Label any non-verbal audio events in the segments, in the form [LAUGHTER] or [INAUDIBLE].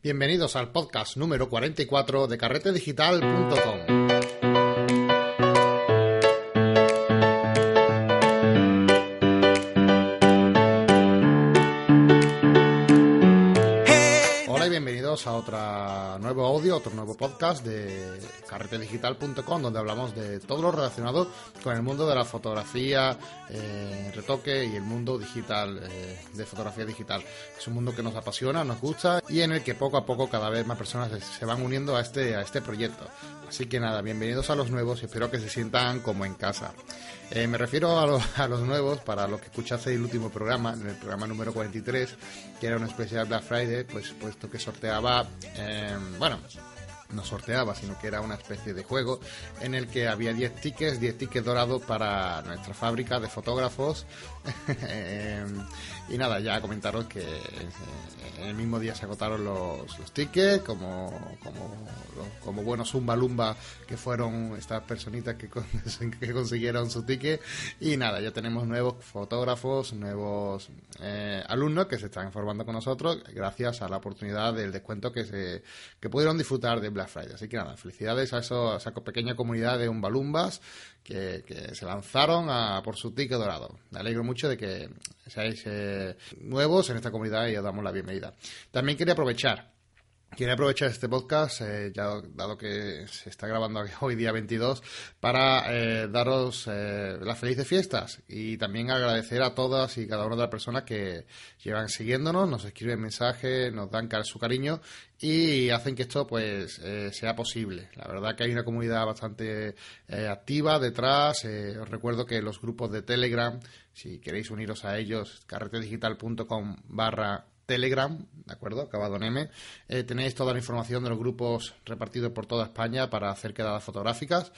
Bienvenidos al podcast número 44 de carretedigital.com. Hola y bienvenidos a nuevo otro nuevo podcast de carretedigital.com donde hablamos de todo lo relacionado con el mundo de la fotografía, eh, retoque y el mundo digital, eh, de fotografía digital. Es un mundo que nos apasiona, nos gusta y en el que poco a poco cada vez más personas se van uniendo a este, a este proyecto. Así que nada, bienvenidos a los nuevos y espero que se sientan como en casa. Eh, me refiero a, lo- a los nuevos, para los que escuchasteis el último programa, en el programa número 43, que era un especial Black Friday, pues puesto que sorteaba, eh, bueno, no sorteaba, sino que era una especie de juego en el que había 10 tickets, 10 tickets dorados para nuestra fábrica de fotógrafos. [LAUGHS] Y nada, ya comentaros que eh, en el mismo día se agotaron los, los tickets, como, como, los- como buenos zumba lumba que fueron estas personitas que, con- [LAUGHS] que consiguieron su ticket. Y nada, ya tenemos nuevos fotógrafos, nuevos eh, alumnos que se están formando con nosotros gracias a la oportunidad del descuento que se que pudieron disfrutar de Black Friday. Así que nada, felicidades a, eso, a esa pequeña comunidad de umbalumbas que, que se lanzaron a por su ticket dorado. Me alegro mucho de que seáis eh, nuevos en esta comunidad y os damos la bienvenida. También quería aprovechar Quería aprovechar este podcast, eh, dado que se está grabando [LAUGHS] hoy día 22, para eh, daros eh, las felices fiestas y también agradecer a todas y cada una de las personas que llevan siguiéndonos, nos escriben mensajes, nos dan su cariño y hacen que esto pues eh, sea posible. La verdad que hay una comunidad bastante eh, activa detrás. eh, os recuerdo que los grupos de Telegram, si queréis uniros a ellos, carretedigital.com barra Telegram, ¿de acuerdo? Acabado en M. Eh, tenéis toda la información de los grupos repartidos por toda España para hacer quedadas fotográficas.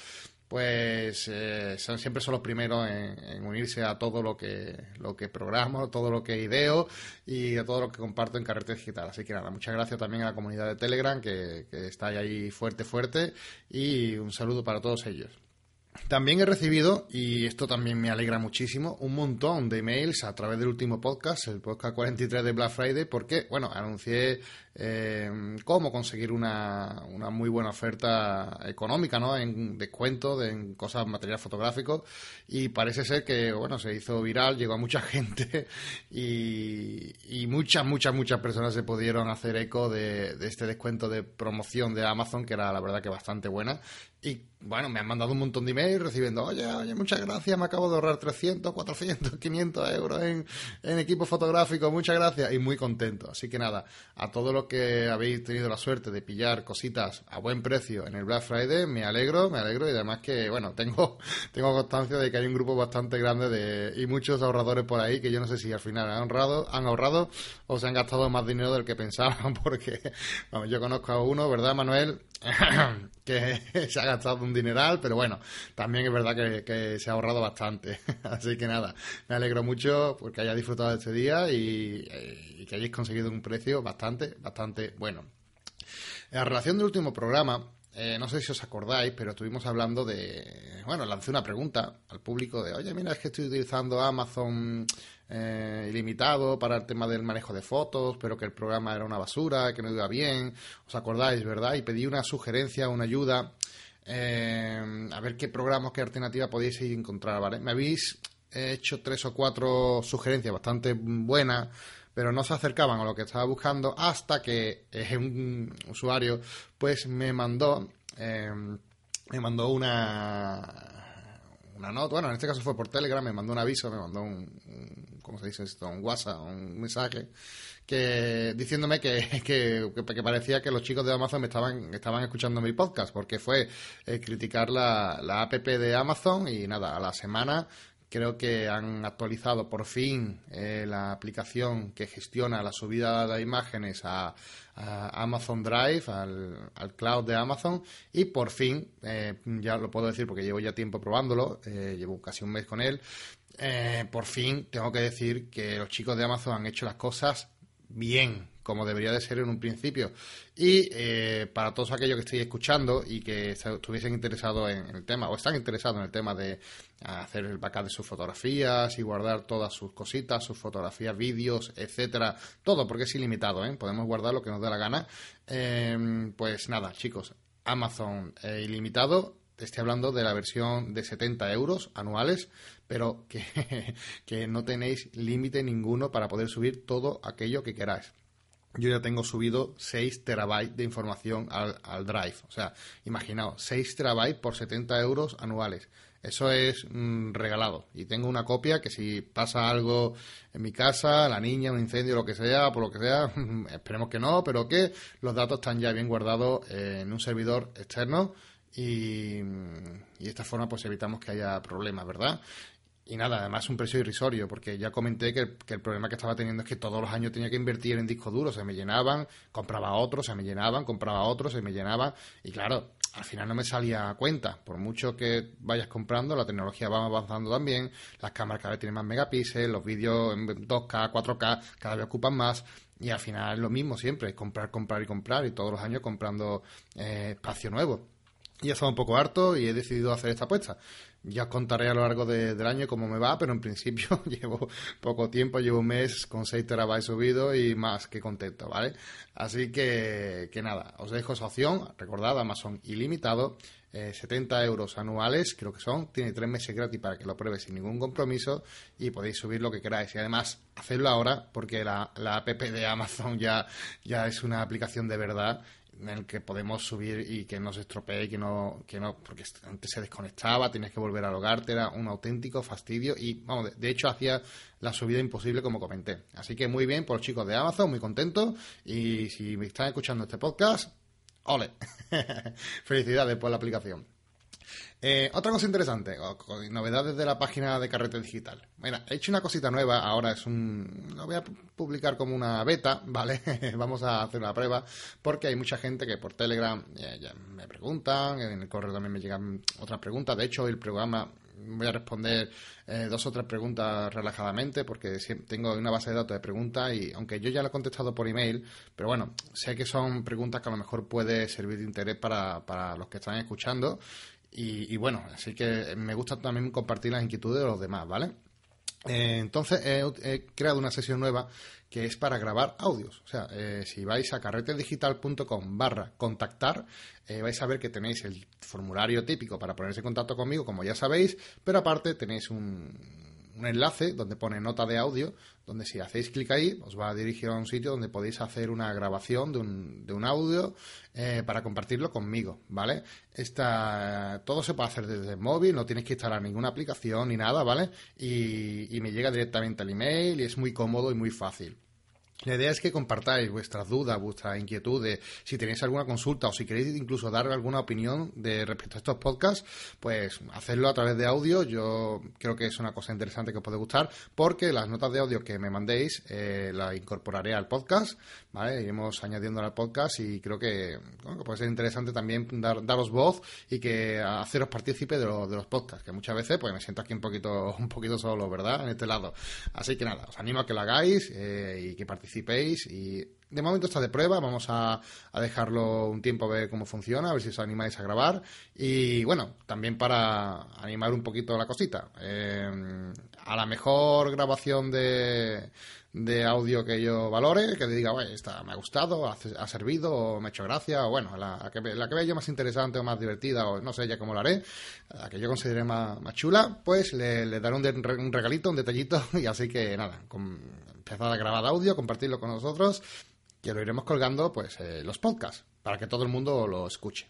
Pues eh, siempre son los primeros en, en unirse a todo lo que, lo que programo, todo lo que ideo y a todo lo que comparto en Carrete Digital. Así que nada, muchas gracias también a la comunidad de Telegram que, que está ahí fuerte, fuerte y un saludo para todos ellos. También he recibido, y esto también me alegra muchísimo, un montón de emails a través del último podcast, el podcast 43 de Black Friday, porque, bueno, anuncié eh, cómo conseguir una, una muy buena oferta económica, ¿no? En descuento, de, en cosas, material fotográfico, y parece ser que, bueno, se hizo viral, llegó a mucha [LAUGHS] gente, y, muchas, muchas, muchas personas se pudieron hacer eco de, de este descuento de promoción de Amazon, que era la verdad que bastante buena, y bueno, me han mandado un montón de emails recibiendo, oye, oye, muchas gracias, me acabo de ahorrar 300, 400, 500 euros en, en equipo fotográfico, muchas gracias, y muy contento. Así que nada, a todos los que habéis tenido la suerte de pillar cositas a buen precio en el Black Friday, me alegro, me alegro, y además que, bueno, tengo, [LAUGHS] tengo constancia de que hay un grupo bastante grande de, y muchos ahorradores por ahí que yo no sé si al final han ahorrado, han ahorrado o se han gastado más dinero del que [LAUGHS] pensaban, porque, vamos, yo conozco a uno, ¿verdad, Manuel? [COUGHS] que se ha gastado un dineral, pero bueno, también es verdad que, se ha ahorrado bastante. [LAUGHS] Así que nada, me alegro mucho porque hayáis disfrutado de este día y, eh, y que hayáis conseguido un precio bastante, bastante bueno. En relación del último programa, eh, no sé si os acordáis, pero estuvimos hablando de. Bueno, lancé una pregunta al público de: Oye, mira, es que estoy utilizando Amazon eh, ilimitado para el tema del manejo de fotos, pero que el programa era una basura, que no iba bien. ¿Os acordáis, verdad? Y pedí una sugerencia, una ayuda. eh, a ver qué programas, qué alternativa podéis encontrar, ¿vale? Me habéis hecho tres o cuatro sugerencias bastante buenas pero no se acercaban a lo que estaba buscando hasta que eh, un usuario pues me mandó me mandó una una nota, bueno, en este caso fue por Telegram, me mandó un aviso, me mandó un, ¿cómo se dice esto? un WhatsApp, un mensaje que diciéndome [LAUGHS] que, que, que parecía que los chicos de Amazon me estaban, estaban escuchando mi podcast, porque fue eh, criticar la, la app de Amazon y nada, a la semana Creo que han actualizado por fin eh, la aplicación que gestiona la subida de imágenes a, Amazon Drive, al, al, cloud de Amazon, y por fin, eh, ya lo puedo decir porque llevo ya tiempo probándolo, eh, llevo casi un mes con él, eh, por fin tengo que decir que los chicos de Amazon han hecho las cosas bien, como debería de ser en un principio. Y eh, para todos aquellos que estéis escuchando y que estuviesen interesados en el tema o están interesados en el tema de hacer el backup de sus fotografías y guardar todas sus cositas, sus fotografías, vídeos, etcétera, todo porque es ilimitado, ¿eh? podemos guardar lo que nos dé la gana. Em, pues nada, chicos, Amazon eh, ilimitado. Estoy hablando de la versión de 70 euros anuales, pero que, [LAUGHS] que no tenéis límite ninguno para poder subir todo aquello que queráis yo ya tengo subido 6 terabytes de información al, al Drive. O sea, imaginaos, 6 terabytes por 70 euros anuales. Eso es mm, regalado. Y tengo una copia que si pasa algo en mi casa, la niña, un incendio, lo que sea, por lo que sea, [LAUGHS] esperemos que no, pero que los datos están ya bien guardados en un servidor externo y, y de esta forma pues evitamos que haya problemas, ¿verdad? Y nada, además un precio irrisorio, porque ya comenté que, el problema que estaba teniendo es que todos los años tenía que invertir en discos duros, se me llenaban, compraba otros, se me llenaban, compraba otros, se me llenaban, y claro, al final no me salía a cuenta. Por mucho que vayas comprando, la tecnología va avanzando también, las cámaras cada vez tienen más megapíxeles, los vídeos en 2K, 4K cada vez ocupan más, y al final es lo mismo siempre, comprar, comprar y comprar, y todos los años comprando eh, espacio nuevo. Y he estado un poco harto y he decidido hacer esta apuesta. Ya os contaré a lo largo del año cómo me va, pero en principio [LAUGHS] llevo poco tiempo, llevo un mes con 6 terabytes subido y más que contento, ¿vale? Así que, que nada, os dejo esa opción. Recordad, Amazon ilimitado, 70 eh, euros anuales, creo que son. Tiene tres meses gratis para que lo pruebes sin ningún compromiso y podéis subir lo que queráis. Y además, hacedlo ahora porque la, la app de Amazon ya, ya es una aplicación de verdad en el que podemos subir y que no se estropee, que no, que no, porque antes se desconectaba, tenías que volver a logarte, era un auténtico fastidio y, vamos, de, hecho hacía la subida imposible como comenté. Así que muy bien por los chicos de Amazon, muy contentos y si me están escuchando este podcast, ole, [LAUGHS] felicidades por la aplicación. Eh, otra cosa interesante, novedades de la página de Carrete Digital. Mira, he hecho una cosita nueva, ahora es un... Lo voy a publicar como una beta, [LAUGHS] ¿vale? Vamos a hacer una prueba, porque hay mucha gente que por Telegram eh, me preguntan, en el correo también me llegan otras preguntas. De hecho, el programa voy a responder eh, dos o tres preguntas relajadamente porque tengo una base de datos de preguntas y aunque yo ya lo he contestado por email, pero bueno, sé que son preguntas que a lo mejor puede servir de interés para, para los que están escuchando y, bueno, así que me gusta también compartir las inquietudes de los demás, ¿vale? Eh, entonces he, creado una sesión nueva que es para grabar audios. O sea, eh, si vais a carretedigital.com barra contactar, eh, vais a ver que tenéis el formulario típico para ponerse en contacto conmigo, como ya sabéis, pero aparte tenéis un, un enlace donde pone nota de audio, donde si hacéis clic ahí os va a dirigir a un sitio donde podéis hacer una grabación de un, de un audio eh, para compartirlo conmigo, ¿vale? Esta, todo se puede hacer desde el móvil, no tienes que instalar ninguna aplicación ni nada, ¿vale? Y, y me llega directamente al email y es muy cómodo y muy fácil. La idea es que compartáis vuestras dudas, vuestras inquietudes, si tenéis alguna consulta o si queréis incluso dar alguna opinión de respecto a estos podcasts, pues hacerlo a través de audio. Yo creo que es una cosa interesante que os puede gustar porque las notas de audio que me mandéis eh, las incorporaré al podcast, ¿vale? Iremos añadiendo al podcast y creo que, puede ser interesante también dar, daros voz y que haceros partícipe de, de los podcasts, que muchas veces pues me siento aquí un poquito, [LAUGHS] un poquito solo, ¿verdad? En este lado. Así que nada, os animo a que lo hagáis eh, y que participéis participéis y de momento está de prueba, vamos a, dejarlo un tiempo a ver cómo funciona, a ver si os animáis a grabar y bueno, también para animar un poquito la cosita. Eh, a la mejor grabación de, de audio que yo valore, que diga, bueno, esta me ha gustado, ha, servido, o me ha hecho gracia, o bueno, la, que, la que vea yo más interesante o más divertida, o no sé ya cómo lo haré, la que yo considere más, más chula, pues le, daré un, un, regalito, un detallito, [LAUGHS] y así que nada, con, empezar a grabar audio, compartirlo con nosotros, que lo iremos colgando, pues, eh, los podcasts, para que todo el mundo lo escuche.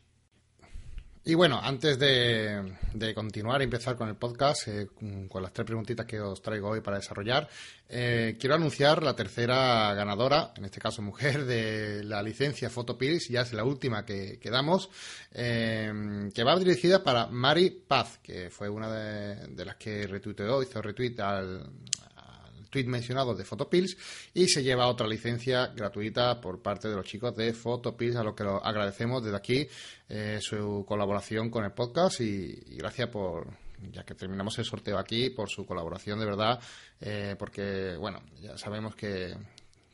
Y bueno, antes de, continuar y empezar con el podcast, eh, con las tres preguntitas que os traigo hoy para desarrollar, eh, quiero anunciar la tercera ganadora, en este caso mujer, de la licencia Photopills, ya es la última que, que damos, que va dirigida para Mari Paz, que fue una de, de las que retuiteó, hizo retweet al, tweet mencionado de Photopills y se lleva otra licencia gratuita por parte de los chicos de Photopills, a lo que lo agradecemos desde aquí eh, su colaboración con el podcast y, gracias por, ya que terminamos el sorteo aquí, por su colaboración de verdad, eh, porque, bueno, ya sabemos que,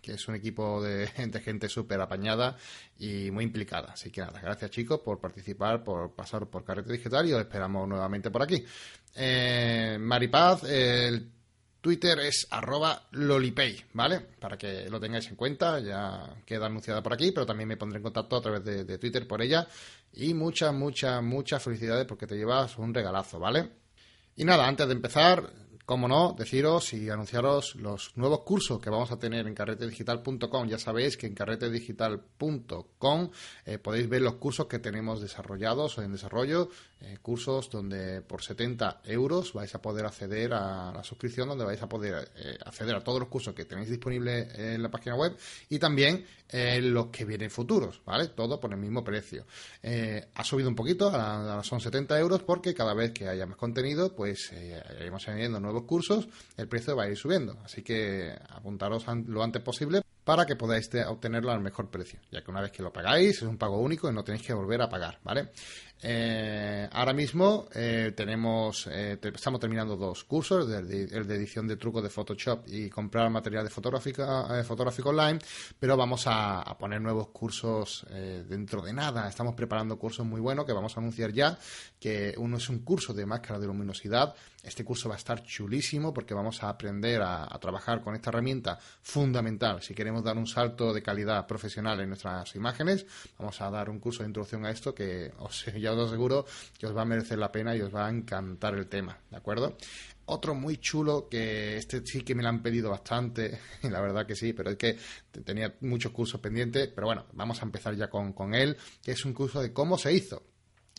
que es un equipo de [LAUGHS] gente, gente súper apañada y muy implicada. Así que nada, gracias chicos por participar, por pasar por Carrete Digital y os esperamos nuevamente por aquí. Eh, Maripaz, el Twitter es arroba lolipay, ¿vale? Para que lo tengáis en cuenta, ya queda anunciada por aquí, pero también me pondré en contacto a través de, Twitter por ella. Y muchas, muchas, muchas felicidades porque te llevas un regalazo, ¿vale? Y nada, antes de empezar, como no, deciros y anunciaros los nuevos cursos que vamos a tener en carretedigital.com. Ya sabéis que en carretedigital.com eh, podéis ver los cursos que tenemos desarrollados o en desarrollo, eh, cursos donde por 70 euros vais a poder acceder a la suscripción, donde vais a poder eh, acceder a todos los cursos que tenéis disponibles en la página web y también los que vienen futuros, ¿vale? Todo por el mismo precio. ha subido un poquito, son 70 euros porque cada vez que haya más contenido, pues iremos añadiendo nuevos cursos, el precio va a ir subiendo. Así que apuntaros lo antes posible para que podáis obtenerlo al mejor precio, ya que una vez que lo pagáis es un pago único y no tenéis que volver a pagar, ¿vale? Eh, ahora mismo eh, tenemos, eh, estamos terminando dos cursos, el de, edición de trucos de Photoshop y comprar material de fotográfica, fotográfico online, pero vamos a, poner nuevos cursos dentro de nada. Estamos preparando cursos muy buenos que vamos a anunciar ya, que uno es un curso de máscara de luminosidad. Este curso va a estar chulísimo porque vamos a aprender a trabajar con esta herramienta fundamental si queremos dar un salto de calidad profesional en nuestras imágenes. Vamos a dar un curso de introducción a esto que os, ya os aseguro que os va a merecer la pena y os va a encantar el tema, ¿de acuerdo? Otro muy chulo que este sí que me lo han pedido bastante, y [LAUGHS] la verdad que sí, pero es que tenía muchos cursos pendientes, pero bueno, vamos a empezar ya con, con él, que es un curso de cómo se hizo.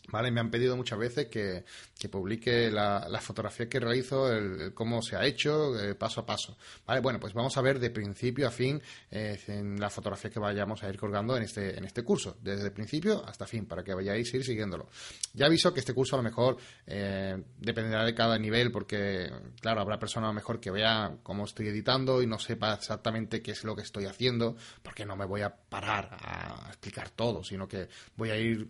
¿Vale? Me han pedido muchas veces que, publique la, la, fotografía que realizo, el, cómo se ha hecho, eh, paso a paso. ¿Vale? Bueno, pues vamos a ver de principio a fin eh, en la fotografía que vayamos a ir colgando en este, en este curso, desde el principio hasta fin, para que vayáis a ir siguiéndolo. Ya aviso que este curso a lo mejor eh, dependerá de cada nivel, porque, claro, habrá personas a lo mejor que vean cómo estoy editando y no sepa exactamente qué es lo que estoy haciendo, porque no me voy a parar a explicar todo, sino que voy a ir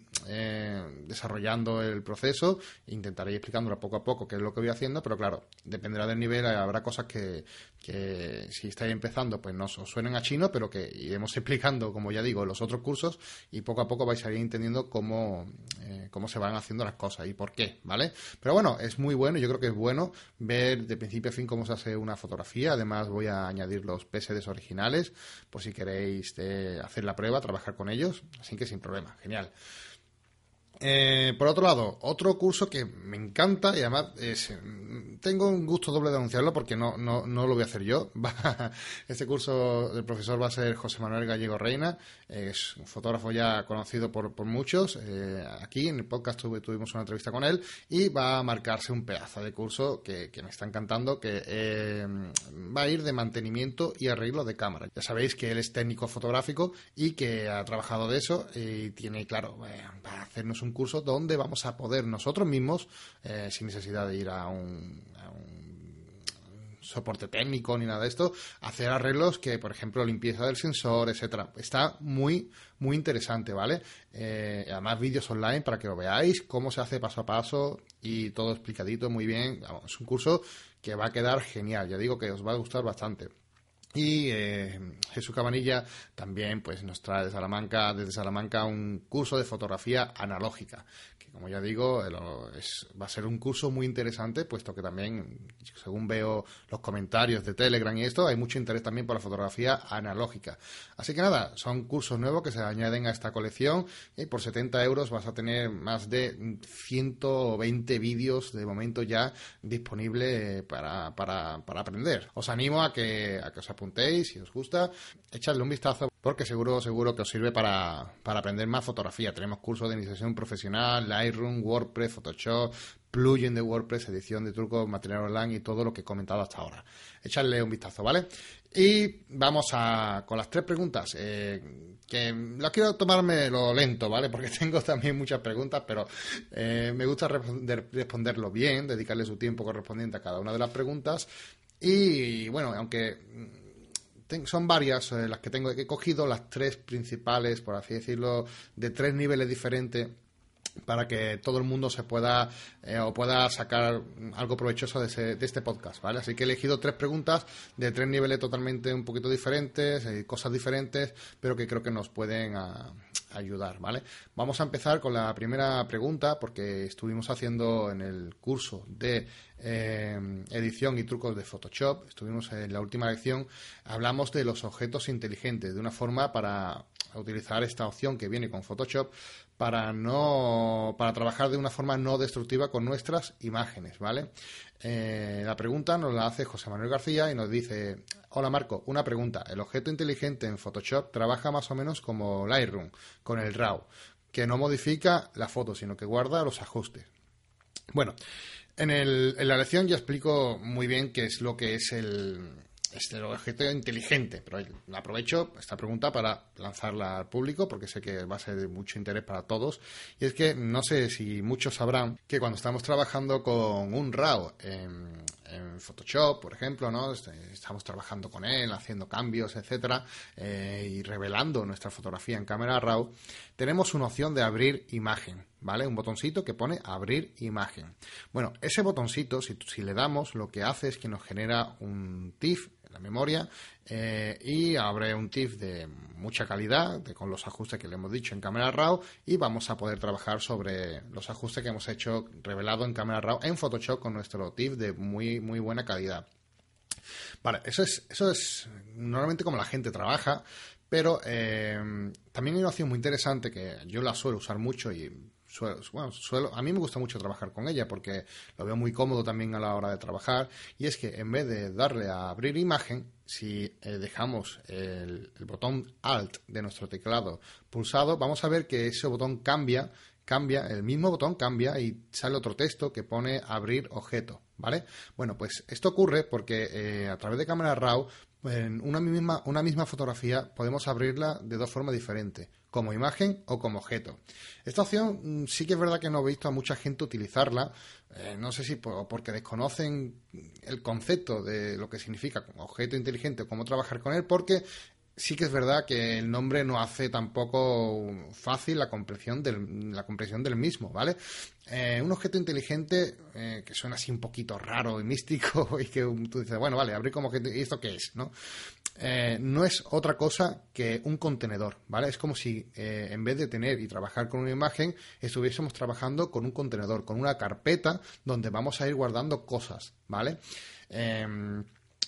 desarrollando desarrollando el proceso, intentaré explicándolo poco a poco qué es lo que voy haciendo, pero claro, dependerá del nivel, habrá cosas que, que si estáis empezando, pues no os suenen a chino, pero que iremos [LAUGHS] explicando, como ya digo, los otros cursos y poco a poco vais a ir entendiendo cómo, eh, cómo se van haciendo las cosas y por qué, ¿vale? Pero bueno, es muy bueno, yo creo que es bueno ver de principio a fin cómo se hace una fotografía, además voy a añadir los PSDs originales, por si queréis eh, hacer la prueba, trabajar con ellos, así que sin problema, genial. Eh, por otro lado, otro curso que me encanta y además tengo un gusto doble de anunciarlo porque no, no, no lo voy a hacer yo. [LAUGHS] este curso del profesor va a ser José Manuel Gallego Reina, es un fotógrafo ya conocido por, por muchos. Eh, aquí en el podcast tuvimos una entrevista con él y va a marcarse un pedazo de curso que, me está encantando, que eh, va a ir de mantenimiento y arreglo de cámara. Ya sabéis que él es técnico fotográfico y que ha trabajado de eso y tiene, claro, para hacernos un un curso donde vamos a poder nosotros mismos, eh, sin necesidad de ir a un, soporte técnico ni nada de esto, hacer arreglos que, por ejemplo, limpieza del sensor, etcétera. Está muy, muy interesante, ¿vale? Eh, además, vídeos online para que lo veáis, cómo se hace paso a paso y todo explicadito muy bien. es un curso que va a quedar genial. Ya digo que os va a gustar bastante. Y eh, Jesús Cabanilla también pues, nos trae de Salamanca, desde Salamanca un curso de fotografía analógica, como ya digo, va a ser un curso muy interesante, puesto que también, según veo los comentarios de Telegram y esto, hay mucho interés también por la fotografía analógica. Así que nada, son cursos nuevos que se añaden a esta colección y por 70 euros vas a tener más de 120 vídeos de momento ya disponibles para, para, para aprender. Os animo a que, a que os apuntéis, si os gusta, echadle un vistazo porque seguro, seguro que os sirve para, aprender más fotografía. Tenemos cursos de iniciación profesional, Lightroom, WordPress, Photoshop, plugin de WordPress, edición de trucos, material online y todo lo que he comentado hasta ahora. Echadle un vistazo, ¿vale? Y vamos a, con las tres preguntas, eh, que las quiero tomarme lo lento, ¿vale? Porque [LAUGHS] tengo también muchas preguntas, pero eh, me gusta responderlo bien, dedicarle su tiempo correspondiente a cada una de las preguntas. Y bueno, aunque son varias eh, las que tengo. He cogido las tres principales, por así decirlo, de tres niveles diferentes para que todo el mundo se pueda eh, o pueda sacar algo provechoso de, este podcast, ¿vale? Así que he elegido tres preguntas de tres niveles totalmente un poquito diferentes, eh, cosas diferentes, pero que creo que nos pueden ah, ayudar, ¿vale? Vamos a empezar con la primera pregunta porque estuvimos haciendo en el curso de eh, edición y trucos de Photoshop, estuvimos en la última lección, hablamos de los objetos inteligentes, de una forma para utilizar esta opción que viene con Photoshop para no para trabajar de una forma no destructiva con nuestras imágenes, ¿vale? Eh, la pregunta nos la hace José Manuel García y nos dice Hola Marco, una pregunta. El objeto inteligente en Photoshop trabaja más o menos como Lightroom, con el RAW, que no modifica la foto, sino que guarda los ajustes. Bueno, en, en la lección ya explico muy bien qué es lo que es el, este objeto inteligente, pero aprovecho esta pregunta para lanzarla al público porque sé que va a ser de mucho interés para todos. Y es que no sé si muchos sabrán que cuando estamos trabajando con un RAW en, Photoshop, por ejemplo, ¿no? Este, estamos trabajando con él, haciendo cambios, etcétera, eh, y revelando nuestra fotografía en cámara RAW, tenemos una opción de abrir imagen. ¿vale? Un botoncito que pone abrir imagen. Bueno, ese botoncito, si, si, le damos, lo que hace es que nos genera un TIFF memoria eh, y abre un TIFF de mucha calidad con los ajustes que le hemos dicho en cámara RAW y vamos a poder trabajar sobre los ajustes que hemos hecho revelado en cámara RAW en Photoshop con nuestro TIFF de muy muy buena calidad. Vale, eso es, eso es normalmente como la gente trabaja, pero eh, también hay una opción muy interesante que yo la suelo usar mucho y bueno, suelo, a mí me gusta mucho trabajar con ella porque lo veo muy cómodo también a la hora de trabajar y es que en vez de darle a abrir imagen, si eh, dejamos el, botón Alt de nuestro teclado pulsado, vamos a ver que ese botón cambia, cambia, el mismo botón cambia y sale otro texto que pone abrir objeto, ¿vale? Bueno, pues esto ocurre porque eh, a través de cámara RAW en una misma, una misma fotografía podemos abrirla de dos formas diferentes como imagen o como objeto. Esta opción mm, sí que es verdad que no he visto a mucha gente utilizarla, eh, no sé si porque desconocen el concepto de lo que significa como objeto inteligente o cómo trabajar con él, porque sí que es verdad que el nombre no hace tampoco fácil la comprensión del, la comprensión del mismo, ¿vale? Eh, un objeto inteligente eh, que suena así un poquito raro y místico [LAUGHS] y que tú dices, bueno, vale, abrir como objeto, ¿y esto qué es? ¿no? Eh, no es otra cosa que un contenedor, ¿vale? Es como si en vez de tener y trabajar con una imagen, estuviésemos trabajando con un contenedor, con una carpeta donde vamos a ir guardando cosas, ¿vale?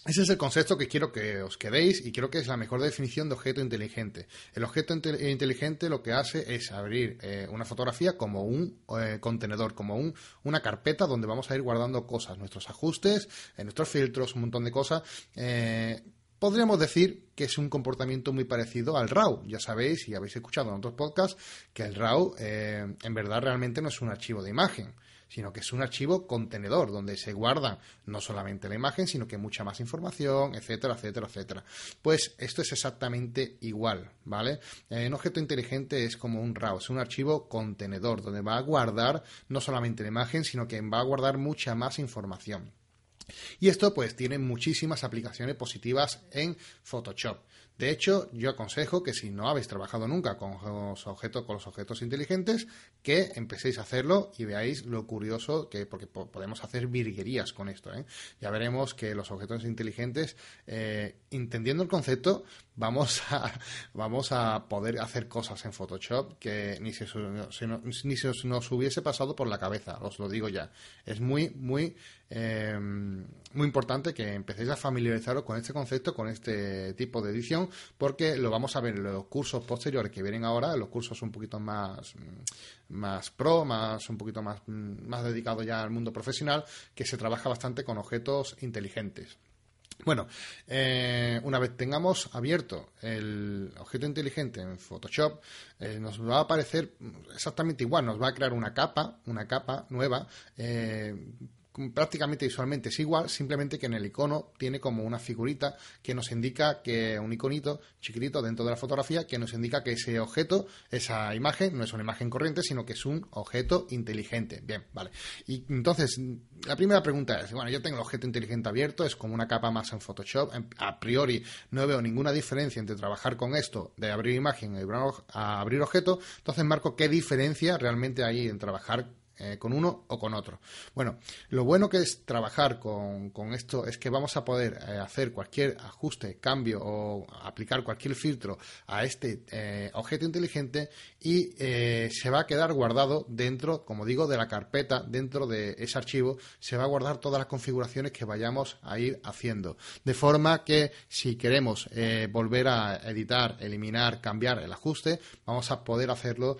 Ese es el concepto que quiero que os quedéis y creo que es la mejor definición de objeto inteligente. El objeto inteligente lo que hace es abrir eh, una fotografía como un eh, contenedor, como un, una carpeta donde vamos a ir guardando cosas, nuestros ajustes, eh, nuestros filtros, un montón de cosas. podríamos decir que es un comportamiento muy parecido al RAW. Ya sabéis, y habéis escuchado en otros podcasts, que el RAW en verdad realmente no es un archivo de imagen sino que es un archivo contenedor donde se guarda no solamente la imagen, sino que mucha más información, etcétera, etcétera, etcétera. Pues esto es exactamente igual, ¿vale? Eh, un objeto inteligente es como un RAW, es un archivo contenedor donde va a guardar no solamente la imagen, sino que va a guardar mucha más información. Y esto pues tiene muchísimas aplicaciones positivas en Photoshop. De hecho, yo aconsejo que si no habéis trabajado nunca con los objetos, con los objetos inteligentes, que empecéis a hacerlo y veáis lo curioso que, porque podemos hacer virguerías con esto. ¿eh? Ya veremos que los objetos inteligentes, eh, entendiendo el concepto, vamos a, [LAUGHS] vamos a poder hacer cosas en Photoshop que ni se, ni se nos hubiese pasado por la cabeza, os lo digo ya. Es muy, muy, eh, muy importante que empecéis a familiarizaros con este concepto, con este tipo de edición porque lo vamos a ver en los cursos posteriores que vienen ahora, los cursos un poquito más, más pro, más un poquito más, más dedicados ya al mundo profesional, que se trabaja bastante con objetos inteligentes. Bueno, eh, una vez tengamos abierto el objeto inteligente en Photoshop, eh, nos va a aparecer exactamente igual, nos va a crear una capa, una capa nueva, eh, prácticamente visualmente es igual, simplemente que en el icono tiene como una figurita que nos indica que un iconito chiquitito dentro de la fotografía que nos indica que ese objeto, esa imagen, no es una imagen corriente, sino que es un objeto inteligente. Bien, vale. Y entonces, la primera pregunta es, bueno, yo tengo el objeto inteligente abierto, es como una capa más en Photoshop, a priori no veo ninguna diferencia entre trabajar con esto de abrir imagen y abrir objeto, entonces marco qué diferencia realmente hay en trabajar eh, con uno o con otro. Bueno, lo bueno que es trabajar con, esto es que vamos a poder eh, hacer cualquier ajuste, cambio o aplicar cualquier filtro a este eh, objeto inteligente y se va a quedar guardado dentro, como digo, de la carpeta, dentro de ese archivo, se va a guardar todas las configuraciones que vayamos a ir haciendo. De forma que si queremos volver a editar, eliminar, cambiar el ajuste, vamos a poder hacerlo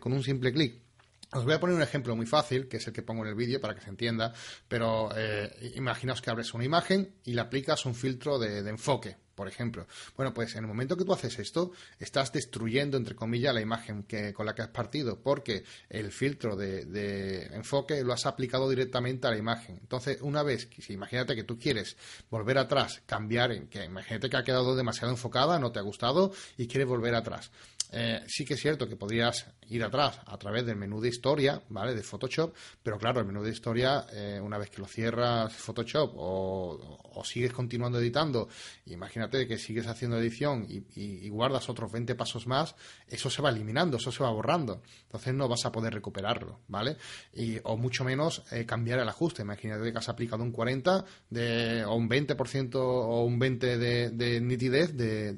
con un simple clic. Os voy a poner un ejemplo muy fácil, que es el que pongo en el vídeo para que se entienda, pero eh, imaginaos que abres una imagen y le aplicas un filtro de, enfoque, por ejemplo. Bueno, pues en el momento que tú haces esto, estás destruyendo, entre comillas, la imagen que, con la que has partido, porque el filtro de, enfoque lo has aplicado directamente a la imagen. Entonces, una vez, imagínate que tú quieres volver atrás, cambiar, que imagínate que ha quedado demasiado enfocada, no te ha gustado y quieres volver atrás. Eh, sí que es cierto que podrías ir atrás a través del menú de historia, ¿vale? De Photoshop, pero claro, el menú de historia, eh, una vez que lo cierras Photoshop o, sigues continuando editando, imagínate que sigues haciendo edición y, guardas otros 20 pasos más, eso se va eliminando, eso se va borrando. Entonces no vas a poder recuperarlo, ¿vale? Y, o mucho menos eh, cambiar el ajuste. Imagínate que has aplicado un 40 de, o un 20% o un 20% de, de nitidez de...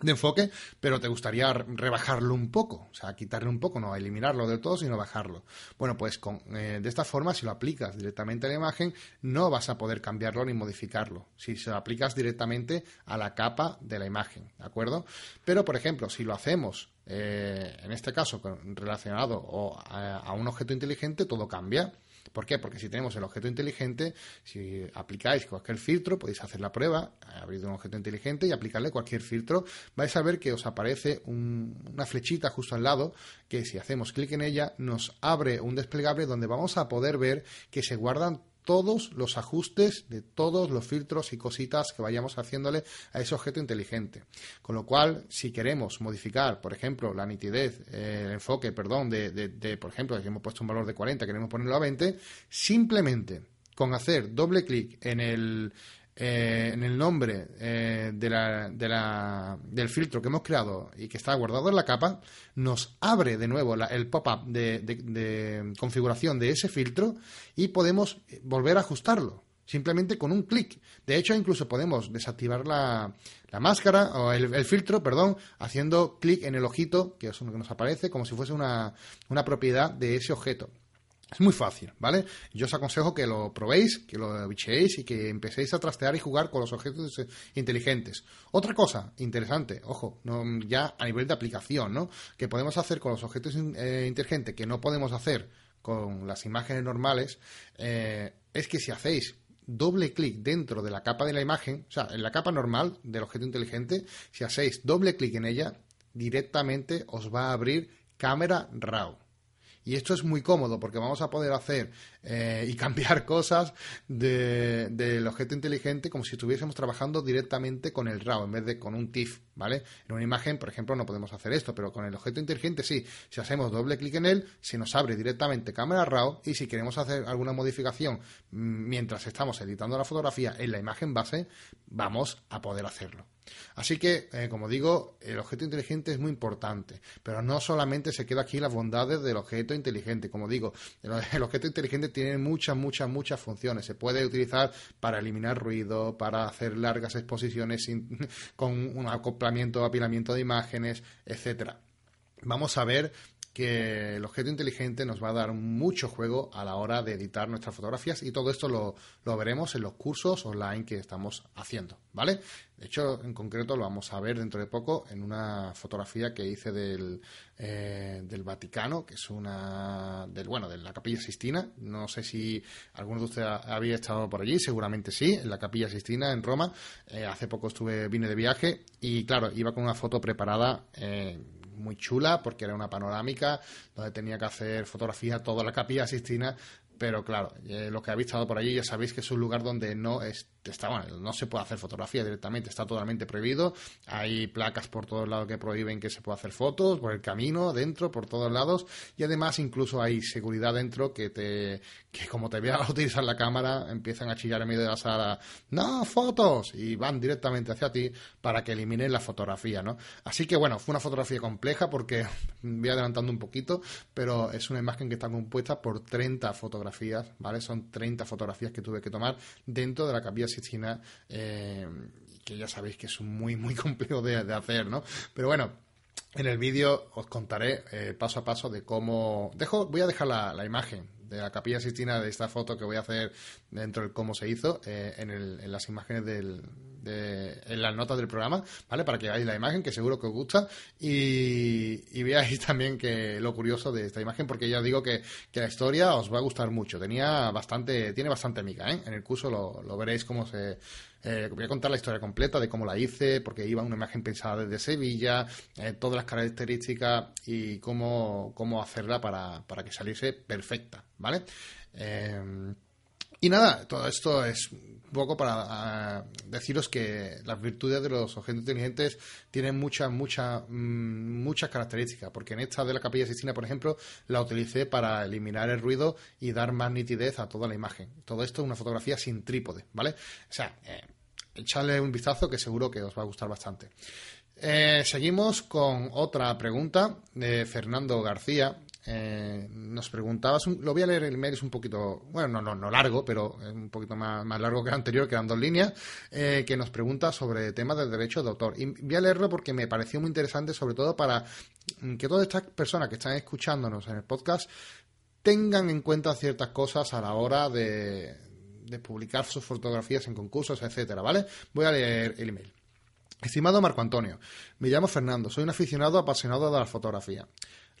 De enfoque, pero te gustaría rebajarlo un poco, o sea, quitarle un poco, no eliminarlo del todo, sino bajarlo. Bueno, pues con, eh, de esta forma, si lo aplicas directamente a la imagen, no vas a poder cambiarlo ni modificarlo, si se lo aplicas directamente a la capa de la imagen, ¿de acuerdo? Pero, por ejemplo, si lo hacemos, eh, en este caso, relacionado a un objeto inteligente, todo cambia. ¿Por qué? Porque si tenemos el objeto inteligente, si aplicáis cualquier filtro, podéis hacer la prueba, abrir un objeto inteligente y aplicarle cualquier filtro, vais a ver que os aparece una flechita justo al lado que si hacemos clic en ella nos abre un desplegable donde vamos a poder ver que se guardan todos los ajustes de todos los filtros y cositas que vayamos haciéndole a ese objeto inteligente. Con lo cual, si queremos modificar, por ejemplo, la nitidez, eh, el enfoque, perdón, de, de, por ejemplo, si hemos puesto un valor de 40, queremos ponerlo a 20, simplemente con hacer doble clic en el, eh, en el nombre eh, de la, de la, del filtro que hemos creado y que está guardado en la capa, nos abre de nuevo el pop-up de, configuración de ese filtro y podemos volver a ajustarlo. Simplemente con un clic. De hecho, incluso podemos desactivar la, la máscara o el, filtro, perdón, haciendo clic en el ojito, que es lo que nos aparece, como si fuese una propiedad de ese objeto. Es muy fácil, ¿vale? Yo os aconsejo que lo probéis, que lo bicheéis y que empecéis a trastear y jugar con los objetos inteligentes. Otra cosa interesante, ojo, ya a nivel de aplicación, ¿no? Que podemos hacer con los objetos eh, inteligentes que no podemos hacer con las imágenes normales, eh, es que si hacéis doble clic dentro de la capa de la imagen, o sea, en la capa normal del objeto inteligente, si hacéis doble clic en ella, directamente os va a abrir cámara RAW. Y esto es muy cómodo porque vamos a poder hacer eh, y cambiar [LAUGHS] cosas del objeto inteligente como si estuviésemos trabajando directamente con el RAW en vez de con un TIFF, ¿vale? En una imagen, por ejemplo, no podemos hacer esto, pero con el objeto inteligente sí. Si hacemos doble clic en él, se nos abre directamente cámara RAW y si queremos hacer alguna modificación mm, mientras estamos editando la fotografía en la imagen base, vamos a poder hacerlo. Así que, eh, como digo, el objeto inteligente es muy importante, pero no solamente se queda aquí las bondades del objeto inteligente. Como digo, [LAUGHS] el, objeto inteligente tiene muchas, muchas, muchas funciones. Se puede utilizar para eliminar ruido, para hacer largas exposiciones [LAUGHS] con un acoplamiento, apilamiento de imágenes, etcétera. Vamos a ver que el objeto inteligente nos va a dar mucho juego a la hora de editar nuestras fotografías y todo esto lo, veremos en los cursos online que estamos haciendo, ¿vale? De hecho, en concreto lo vamos a ver dentro de poco en una fotografía que hice del, eh, del Vaticano, que es una, del, bueno, de la Capilla Sistina. No sé si alguno de ustedes había estado por allí, seguramente sí, en la Capilla Sistina, en Roma. Eh, hace poco estuve, vine de viaje y claro, iba con una foto preparada. Eh, muy chula porque era una panorámica donde tenía que hacer fotografía toda la capilla Sistina pero claro, eh, lo que habéis estado por allí ya sabéis que es un lugar donde no está, bueno, no se puede hacer fotografía directamente, está totalmente prohibido. Hay placas por todos lados que prohíben que se pueda hacer fotos, por el camino, dentro, por todos lados. Y además incluso hay seguridad dentro que te que como te vean [LAUGHS] utilizar la cámara, empiezan a chillar en medio de la sala, no, fotos, y van directamente hacia ti para que eliminen la fotografía, ¿no? Así que bueno, fue una fotografía compleja porque [LAUGHS] voy adelantando un poquito, pero es una imagen que está compuesta por 30 fotografías ¿vale? Son 30 fotografías que tuve que tomar dentro de la capilla Sistina, eh, que ya sabéis que es muy, muy [LAUGHS] complejo de, hacer, ¿no? Pero bueno, en el vídeo os contaré eh, paso a paso de cómo... Dejo, voy a dejar la, imagen de la capilla Sistina de esta foto que voy a hacer dentro del cómo se hizo eh, en, en, las imágenes del, en las notas del programa, ¿vale? Para que veáis la imagen, que seguro que os gusta, y, veáis [LAUGHS] también que lo curioso de esta imagen, porque ya os digo que, la historia os va a gustar mucho. Tenía bastante, tiene bastante amiga, ¿eh? En el curso lo, veréis cómo se, eh, voy a contar la historia completa de cómo la hice, porque iba una imagen pensada desde Sevilla, eh, todas las características y cómo, cómo hacerla para, para que saliese perfecta, ¿vale? Eh, y nada, todo esto es un poco para ah, deciros que las virtudes de los objetos inteligentes tienen muchas, muchas, mm, muchas características, porque en esta de la capilla Sistina, por ejemplo, la utilicé para eliminar el ruido y dar más nitidez a toda la imagen. Todo esto es una fotografía sin trípode, ¿vale? O sea, eh, echadle un vistazo que seguro que os va a gustar bastante. Eh, seguimos con otra pregunta de Fernando García, eh, nos preguntabas, lo voy a leer el email, es un poquito, bueno, no, no, no largo, pero es un poquito más, más largo que el anterior, quedan dos líneas, eh, que nos pregunta sobre temas del derecho de autor. Y voy a leerlo porque me pareció muy interesante, sobre todo para que todas estas personas que están escuchándonos en el podcast tengan en cuenta ciertas cosas a la hora de, de publicar sus fotografías en concursos, etcétera, ¿vale? Voy a leer el email. Estimado Marco Antonio, me llamo Fernando, soy un aficionado apasionado de la fotografía.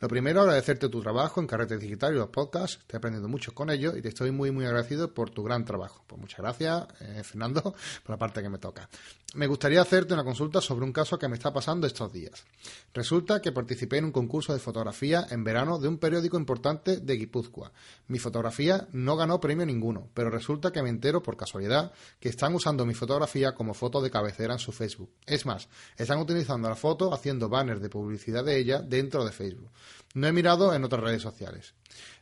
Lo primero, agradecerte tu trabajo en Carrete Digital y los podcasts. Estoy aprendiendo mucho con ello y te estoy muy, muy agradecido por tu gran trabajo. Pues muchas gracias, eh, Fernando, [LAUGHS] por la parte que me toca. Me gustaría hacerte una consulta sobre un caso que me está pasando estos días. Resulta que participé en un concurso de fotografía en verano de un periódico importante de Guipúzcoa. Mi fotografía no ganó premio ninguno, pero resulta que me entero por casualidad que están usando mi fotografía como foto de cabecera en su Facebook. Es más, están utilizando la foto haciendo banners de publicidad de ella dentro de Facebook. No he mirado en otras redes sociales.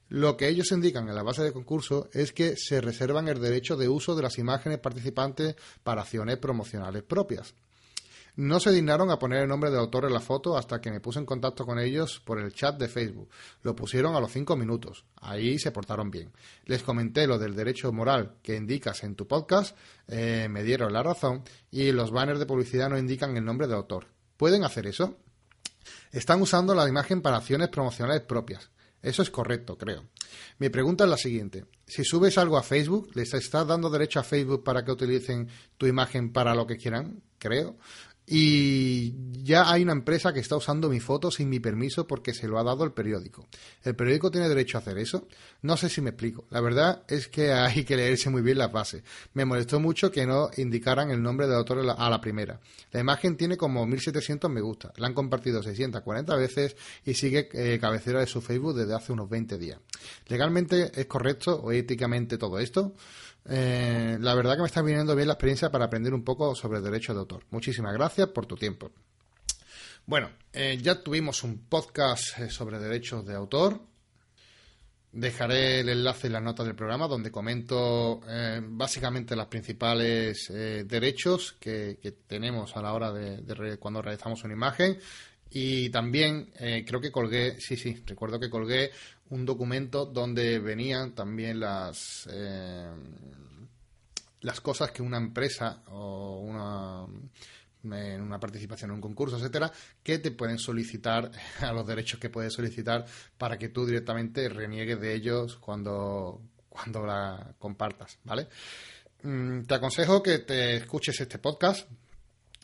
Lo que ellos indican en la base de concurso es que se reservan el derecho de uso de las imágenes participantes para acciones promocionales propias. No se dignaron a poner el nombre del autor en la foto hasta que me puse en contacto con ellos por el chat de Facebook. Lo pusieron a los cinco minutos. Ahí se portaron bien. Les comenté lo del derecho moral que indicas en tu podcast, eh, me dieron la razón y los banners de publicidad no indican el nombre del autor. ¿Pueden hacer eso? Están usando la imagen para acciones promocionales propias. Eso es correcto, creo. Mi pregunta es la siguiente. Si subes algo a Facebook, ¿les estás dando derecho a Facebook para que utilicen tu imagen para lo que quieran? Creo. Y ya hay una empresa que está usando mi foto sin mi permiso porque se lo ha dado el periódico. ¿El periódico tiene derecho a hacer eso? No sé si me explico. La verdad es que [LAUGHS] hay que leerse muy bien la base. Me molestó mucho que no indicaran el nombre del autor a la primera. La imagen tiene como 1700 me gusta. La han compartido 640 veces y sigue eh, cabecera de su Facebook desde hace unos 20 días. ¿Legalmente es correcto o éticamente todo esto? Eh, la verdad que me está viniendo bien la experiencia para aprender un poco sobre derecho de autor. Muchísimas gracias por tu tiempo. Bueno, eh, ya tuvimos un podcast eh, sobre derechos de autor. Dejaré el enlace en las notas del programa donde comento básicamente los principales derechos que, tenemos a la hora de, cuando realizamos una imagen. Y también creo que colgué, sí, sí, recuerdo que colgué un documento donde venían también las eh, las cosas que una empresa o una una participación en un concurso, etcétera, que te pueden solicitar [LAUGHS] a los derechos que puedes solicitar para que tú directamente reniegues de ellos cuando cuando la compartas, ¿vale? Mm, te aconsejo que te escuches este podcast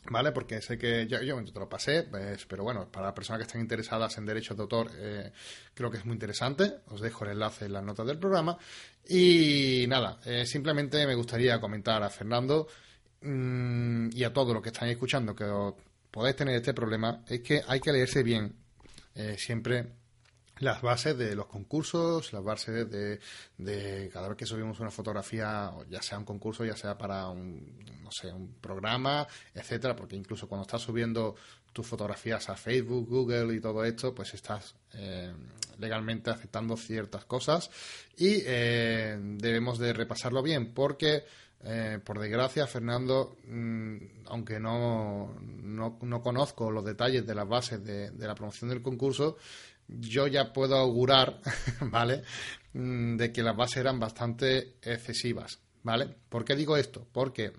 ¿Vale? Porque sé que yo, yo te lo pasé, pero bueno, para las personas que están interesadas en derechos de autor, eh, creo que es muy interesante. Os dejo el enlace en las notas del programa. Y nada, eh, simplemente me gustaría comentar a Fernando mm, y a todos los que están escuchando que podéis tener este problema, es que hay que leerse bien eh, siempre las bases de los concursos, las bases de, de, cada vez que subimos una fotografía, ya sea un concurso, ya sea para un, no sé, un programa, etcétera, porque incluso cuando estás subiendo tus fotografías a Facebook, Google y todo esto, pues estás eh, legalmente aceptando ciertas cosas y eh, debemos de repasarlo bien porque eh, por desgracia, Fernando, mm, aunque no, no, conozco los detalles de las bases de, la promoción del concurso, yo ya puedo augurar, [LAUGHS] ¿vale?, mm, de que las bases eran bastante excesivas, ¿vale? ¿Por qué digo esto? Porque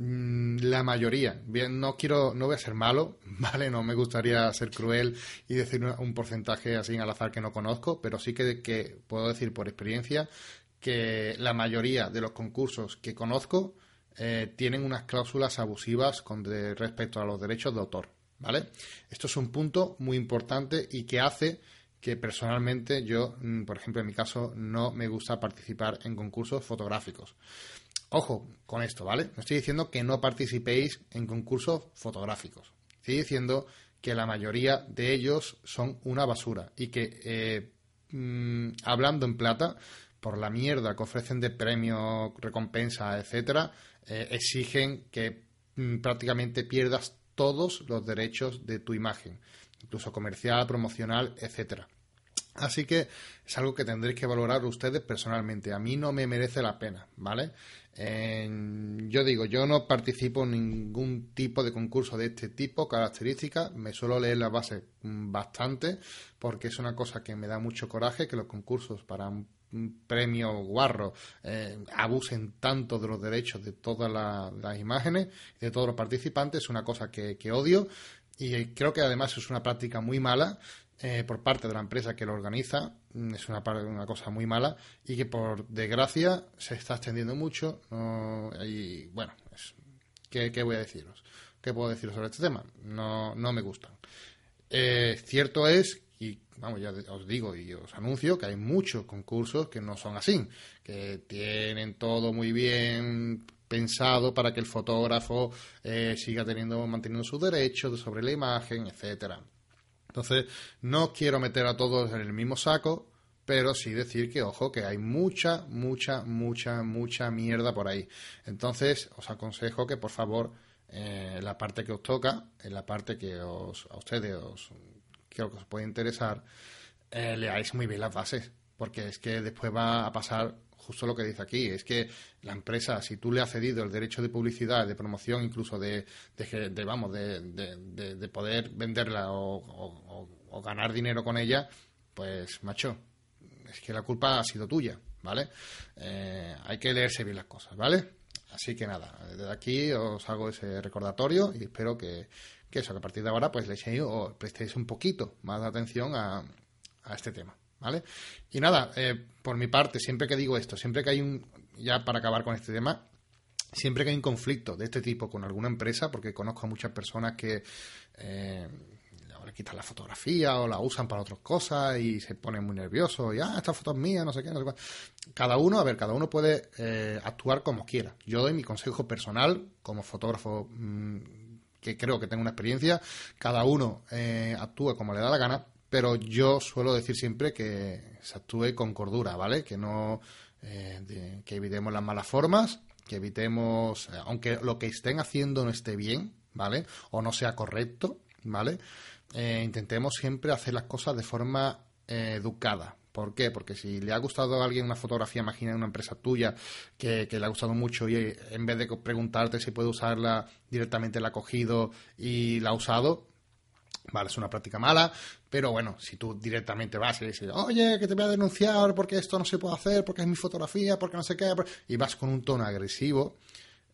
Mm, la mayoría. Bien, no quiero, no voy a ser malo, [LAUGHS] ¿vale? No me gustaría ser cruel y decir un porcentaje así al azar que no conozco, pero sí que, puedo decir por experiencia que la mayoría de los concursos que conozco eh, tienen unas cláusulas abusivas con respecto a los derechos de autor, ¿vale? Esto es un punto muy importante y que hace que personalmente yo, mm, por ejemplo, en mi caso, no me gusta participar en concursos fotográficos. Ojo con esto, ¿vale? No estoy diciendo que no participéis en concursos fotográficos. Estoy diciendo que la mayoría de ellos son una basura y que, eh, mm, hablando en plata, por la mierda que ofrecen de premio, recompensa, etcétera, eh, exigen que mm, prácticamente pierdas todos los derechos de tu imagen, incluso comercial, promocional, etcétera. Así que es algo que tendréis que valorar ustedes personalmente. A mí no me merece la pena, ¿vale? yo digo, yo no participo en ningún tipo de concurso de este tipo, características, me suelo leer las bases bastante, porque es una cosa que me da mucho coraje, que los concursos para un premio guarro eh, abusen tanto de los derechos de todas las imágenes, de todos los participantes, es una cosa que, odio y creo que además es una práctica muy mala eh, por parte de la empresa que lo organiza mm, es una, una cosa muy mala y que por desgracia se está extendiendo mucho y bueno ¿qué, voy a deciros? ¿qué puedo deciros sobre este tema? no, no me gustan eh, cierto es vamos ya os digo y os anuncio que hay muchos concursos que no son así que tienen todo muy bien pensado para que el fotógrafo eh, siga teniendo manteniendo sus derechos sobre la imagen etcétera entonces, no quiero meter a todos en el mismo saco, pero sí decir que, ojo, que hay mucha, mucha, mucha, mucha mierda por ahí. Entonces, os aconsejo que, por favor, eh, la parte que os toca, en la parte que os, a ustedes os, que os puede interesar, eh, leáis muy bien las bases, porque es que después va a pasar justo lo que dice aquí, es que la empresa, si tú le has cedido el derecho de publicidad, de promoción, incluso de, vamos, de, de, poder venderla o, ganar dinero con ella, pues, macho, es que la culpa ha sido tuya, ¿vale? Eh, hay que leerse bien las cosas, ¿vale? Así que nada, desde aquí os hago ese recordatorio y espero que, que eso, que a partir de ahora, pues le echéis o prestéis un poquito más de atención a, a este tema. ¿vale? Y nada, eh, por mi parte, siempre que digo esto, siempre que hay un, ya para acabar con este tema, siempre que hay un conflicto de este tipo con alguna empresa, porque conozco a muchas personas que eh, le quitan la fotografía o la usan para otras cosas y se ponen muy nerviosos y, ah, esta foto es mía, no sé qué, no sé cuál. Cada uno, a ver, cada uno puede eh, actuar como quiera. Yo doy mi consejo personal como fotógrafo mm, que creo que tengo una experiencia, cada uno actúa como le da la gana, pero yo suelo decir siempre que se actúe con cordura, ¿vale? Que no, eh, que evitemos las malas formas, que evitemos, eh, aunque lo que estén haciendo no esté bien, ¿vale? O no sea correcto, ¿vale? Eh, intentemos siempre hacer las cosas de forma educada. ¿Por qué? Porque si le ha gustado a alguien una fotografía, imagina una empresa tuya que, le ha gustado mucho y en vez de preguntarte si puede usarla, directamente la ha cogido y la ha usado, Vale, es una práctica mala, pero bueno, si tú directamente vas y dices, oye, que te voy a denunciar porque esto no se puede hacer, porque es mi fotografía, porque no sé qué, y vas con un tono agresivo,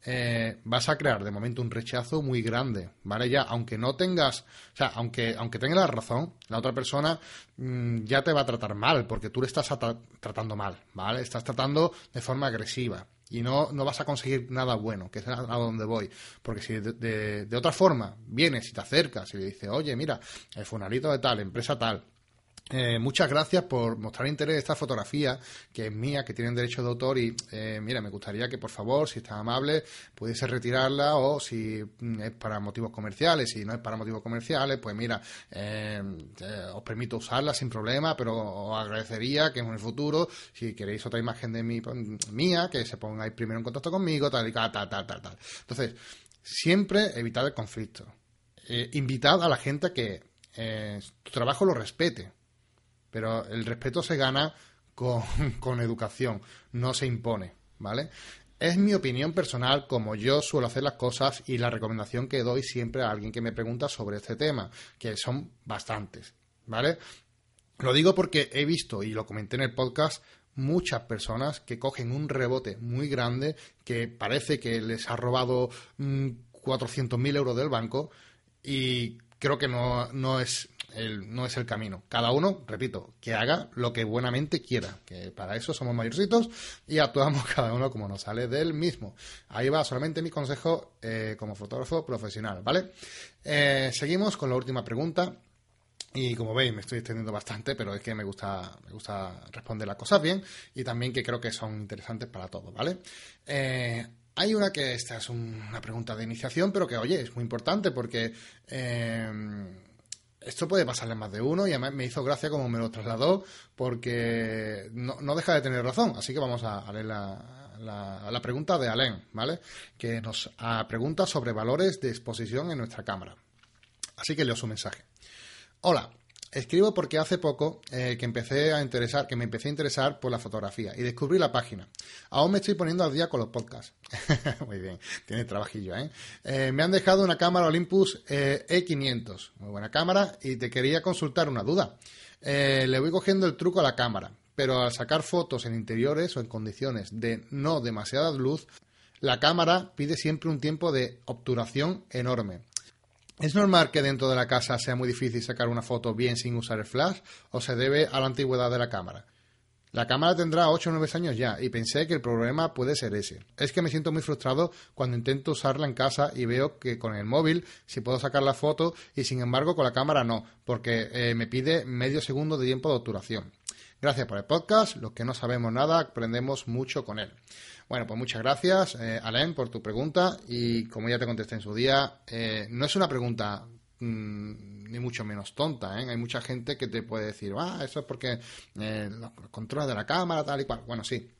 eh, vas a crear de momento un rechazo muy grande, ¿vale? Ya, aunque no tengas, o sea, aunque, aunque tengas la razón, la otra persona mm, ya te va a tratar mal, porque tú le estás tratando mal, ¿vale? Estás tratando de forma agresiva y no, no vas a conseguir nada bueno, que es a, donde voy. Porque si de, otra forma vienes y te acercas y le dices, oye, mira, el funalito de tal, empresa tal, eh, muchas gracias por mostrar interés en esta fotografía, que es mía, que tienen derecho de autor y eh, mira, me gustaría que por favor, si está amable, pudiese retirarla o si es para motivos comerciales, si no es para motivos comerciales, pues mira, eh, eh, os permito usarla sin problema, pero os agradecería que en el futuro, si queréis otra imagen de mi, mía, que se pongáis primero en contacto conmigo, tal y tal, tal, tal, tal. Entonces, siempre evitad el conflicto. Eh, invitad a la gente a que eh, tu trabajo lo respete, pero el respeto se gana con, [LAUGHS] con educación, no se impone, ¿vale? Es mi opinión personal, como yo suelo hacer las cosas y la recomendación que doy siempre a alguien que me pregunta sobre este tema, que son bastantes, ¿vale? Lo digo porque he visto, y lo comenté en el podcast, muchas personas que cogen un rebote muy grande que parece que les ha robado 400.000 mm, euros del banco y creo que no, no es no es el camino. Cada uno, repito, que haga lo que buenamente quiera, que para eso somos mayorcitos y actuamos [LAUGHS] cada uno como nos sale del mismo. Ahí va solamente mi consejo eh, como fotógrafo profesional, ¿vale? Eh, seguimos con la última pregunta. Y como veis, me estoy extendiendo bastante, pero es que me gusta, me gusta responder las cosas bien y también que creo que son interesantes para todos, ¿vale? Eh, hay una que esta es una pregunta de iniciación, pero que, oye, es muy importante porque esto puede pasarle más de uno y además me hizo gracia como me lo trasladó porque no, deja de tener razón. Así que vamos a, leer la, pregunta de Alain, ¿vale? Que nos pregunta sobre valores de exposición en nuestra cámara. Así que leo su mensaje. Hola, Escribo porque hace poco eh, que empecé a interesar, que me empecé a interesar por la fotografía y descubrí la página. Aún me estoy poniendo al día con los podcasts. [LAUGHS] Muy bien, tiene trabajillo, ¿eh? ¿eh? Me han dejado una cámara Olympus eh, E500, muy buena cámara, y te quería consultar una duda. le voy cogiendo el truco a la cámara, pero al sacar fotos en interiores o en condiciones de no demasiada luz, la cámara pide siempre un tiempo de obturación enorme. ¿Es normal que dentro de la casa sea muy difícil sacar una foto bien sin usar el flash o se debe a la antigüedad de la cámara? La cámara tendrá 8 o 9 años ya y pensé que el problema puede ser ese. Es que me siento muy frustrado cuando intento usarla en casa y veo que con el móvil sí puedo sacar la foto y sin embargo con la cámara no, porque eh, me pide medio segundo de tiempo de obturación. Gracias por el podcast, los que no sabemos nada aprendemos mucho con él. Bueno, pues muchas gracias, eh, Alain, por tu pregunta. Y como ya te contesté en su día, eh, no es una pregunta mm, ni mucho menos tonta. ¿eh? Hay mucha gente que te puede decir, ah, eso es porque eh, los controles de la cámara, tal y cual. Bueno, sí.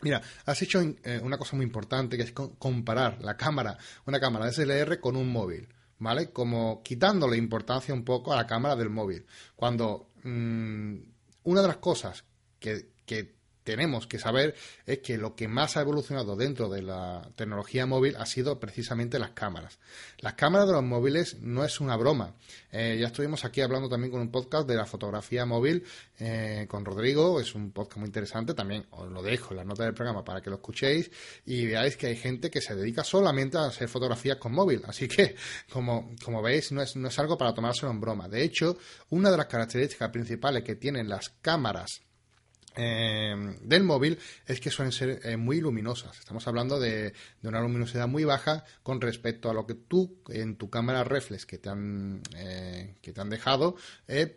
Mira, has hecho una cosa muy importante que es comparar la cámara, una cámara DSLR con un móvil. ¿Vale? Como quitándole importancia un poco a la cámara del móvil. Cuando mm, una de las cosas que, que tenemos que saber es que lo que más ha evolucionado dentro de la tecnología móvil ha sido precisamente las cámaras. Las cámaras de los móviles no es una broma. Eh, ya estuvimos aquí hablando también con un podcast de la fotografía móvil eh, con Rodrigo. Es un podcast muy interesante. También os lo dejo en la nota del programa para que lo escuchéis y veáis que hay gente que se dedica solamente a hacer fotografías con móvil. Así que, como, como veis, no es, no es algo para tomárselo en broma. De hecho, una de las características principales que tienen las cámaras eh, del móvil es que suelen ser eh, muy luminosas. Estamos hablando de, una luminosidad muy baja con respecto a lo que tú en tu cámara reflex que te han, eh, que te han dejado,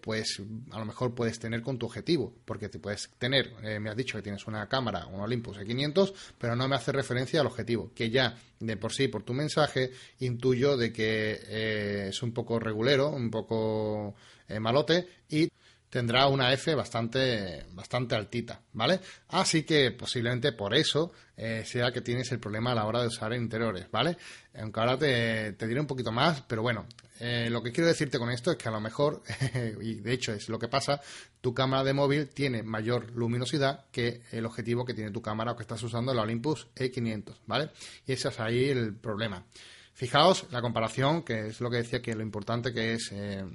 pues a lo mejor puedes tener con tu objetivo. Porque te puedes tener, me has dicho que tienes una cámara, un Olympus E500, pero no me hace referencia al objetivo, que ya de por sí, por tu mensaje, intuyo de que es un poco regulero, un poco malote y tendrá una F bastante, bastante altita, ¿vale? Así que posiblemente por eso eh, sea que tienes el problema a la hora de usar interiores, ¿vale? Aunque ahora te, diré un poquito más, pero bueno, eh, lo que quiero decirte con esto es que a lo mejor, [LAUGHS] y de hecho es lo que pasa, tu cámara de móvil tiene mayor luminosidad que el objetivo que tiene tu cámara o que estás usando, la Olympus E500, ¿vale? Y ese es ahí el problema. Fijaos la comparación, que es lo que decía que lo importante que es, eh,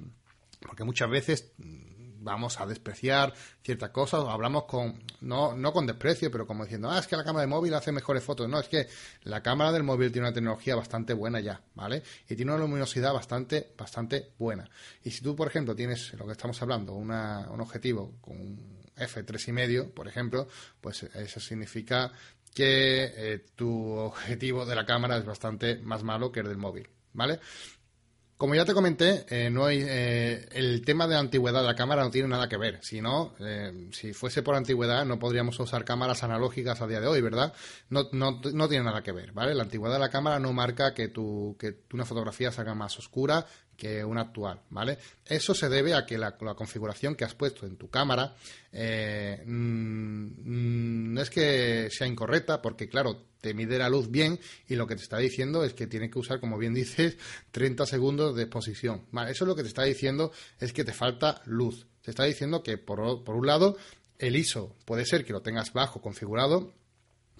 porque muchas veces vamos a despreciar ciertas cosas, hablamos con, no, no con desprecio, pero como diciendo, ah, es que la cámara de móvil hace mejores fotos. No, es que la cámara del móvil tiene una tecnología bastante buena ya, ¿vale? Y tiene una luminosidad bastante, bastante buena. Y si tú, por ejemplo, tienes lo que estamos hablando, una, un objetivo con un F3,5, por ejemplo, pues eso significa que eh, tu objetivo de la cámara es bastante más malo que el del móvil, ¿vale? Como ya te comenté, eh, no hay, eh, el tema de la antigüedad de la cámara no tiene nada que ver. Si no, eh, si fuese por antigüedad, no podríamos usar cámaras analógicas a día de hoy, ¿verdad? No, no, no tiene nada que ver, ¿vale? La antigüedad de la cámara no marca que, tu, que una fotografía salga más oscura que una actual, ¿vale? Eso se debe a que la, configuración que has puesto en tu cámara eh, mm, no es que sea incorrecta, porque claro, te mide la luz bien y lo que te está diciendo es que tiene que usar, como bien dices, [LAUGHS] 30 segundos de exposición. Vale, eso es lo que te está diciendo es que te falta luz. Te está diciendo que por, por un lado el ISO puede ser que lo tengas bajo configurado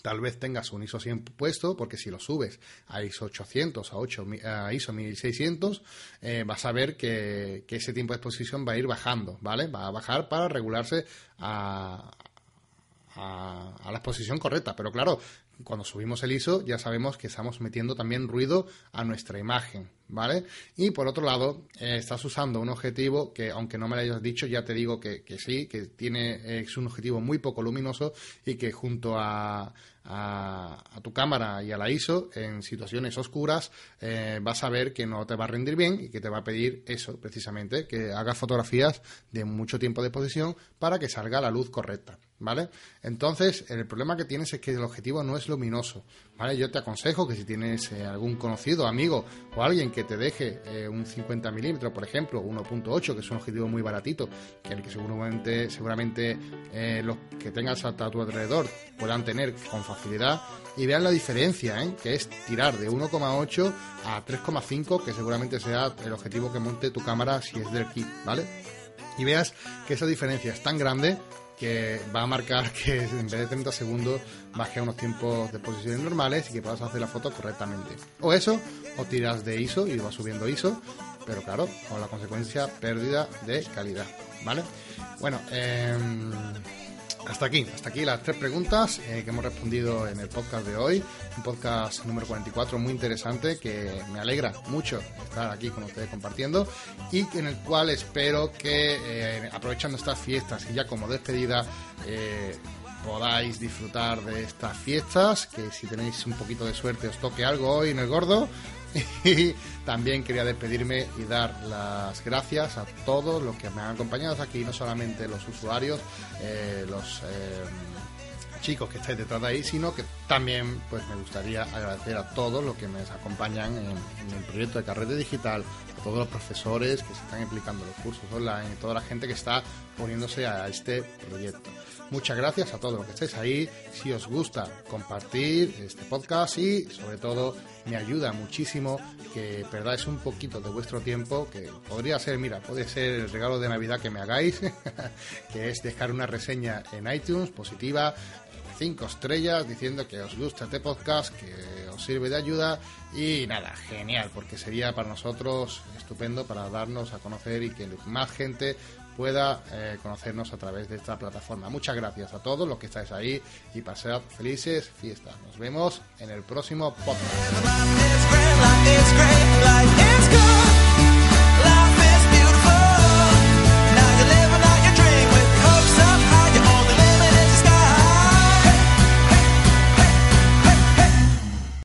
Tal vez tengas un ISO 100 puesto, porque si lo subes a ISO 800, a, 8, a ISO 1600, eh, vas a ver que, que, ese tiempo de exposición va a ir bajando, ¿vale? Va a bajar para regularse a, a, a, la exposición correcta. Pero claro, cuando subimos el ISO ya sabemos que estamos metiendo también ruido a nuestra imagen, ¿vale? Y por otro lado, eh, estás usando un objetivo que, aunque no me lo hayas dicho, ya te digo que, sí, que tiene, es un objetivo muy poco luminoso y que junto a, a, tu cámara y a la ISO en situaciones oscuras eh, vas a ver que no te va a rendir bien y que te va a pedir eso precisamente, que hagas fotografías de mucho tiempo de exposición para que salga la luz correcta, ¿vale? Entonces, el problema que tienes es que el objetivo no es luminoso, ¿vale? Yo te aconsejo que si tienes eh, algún conocido, amigo o alguien que te deje eh, un 50 milímetros, por ejemplo, 1.8, que es un objetivo muy baratito, que el que seguramente, seguramente los que tengas a tu alrededor puedan tener con facilidad y vean la diferencia, ¿eh? que es tirar de 1,8 a 3,5, que seguramente sea el objetivo que monte tu cámara si es del kit, ¿vale? Y veas que esa diferencia es tan grande que va a marcar [LAUGHS] que en vez de 30 segundos baje a unos tiempos de posiciones normales y que puedas hacer la foto correctamente. O eso, o tiras de ISO y vas subiendo ISO, pero claro, con la consecuencia pérdida de calidad, ¿vale? Bueno, eh hasta aquí, hasta aquí las tres preguntas eh, que hemos respondido en el podcast de hoy, un podcast número 44 muy interesante que me alegra mucho estar aquí con ustedes compartiendo y en el cual espero que eh, aprovechando estas fiestas y ya como despedida eh, podáis disfrutar de estas fiestas, que si tenéis un poquito de suerte os toque algo hoy en el gordo y [LAUGHS] también quería despedirme y dar las gracias a todos los que me han acompañado aquí, no solamente los usuarios, eh, los eh, chicos que estáis detrás de ahí, sino que también pues me gustaría agradecer a todos los que me acompañan en, el proyecto de Carrete Digital, a todos los profesores que se están implicando en los cursos online, toda la gente que está poniéndose a este proyecto. Muchas gracias a todos los que estéis ahí. Si os gusta compartir este podcast y sobre todo me ayuda muchísimo que perdáis un poquito de vuestro tiempo, que podría ser, mira, puede ser el regalo de Navidad que me hagáis, [LAUGHS] que es dejar una reseña en iTunes positiva, cinco estrellas, diciendo que os gusta este podcast, que os sirve de ayuda y nada, genial, porque sería para nosotros estupendo para darnos a conocer y que más gente pueda eh, conocernos a través de esta plataforma. Muchas gracias a todos los que estáis ahí y pasad felices fiestas. Nos vemos en el próximo podcast.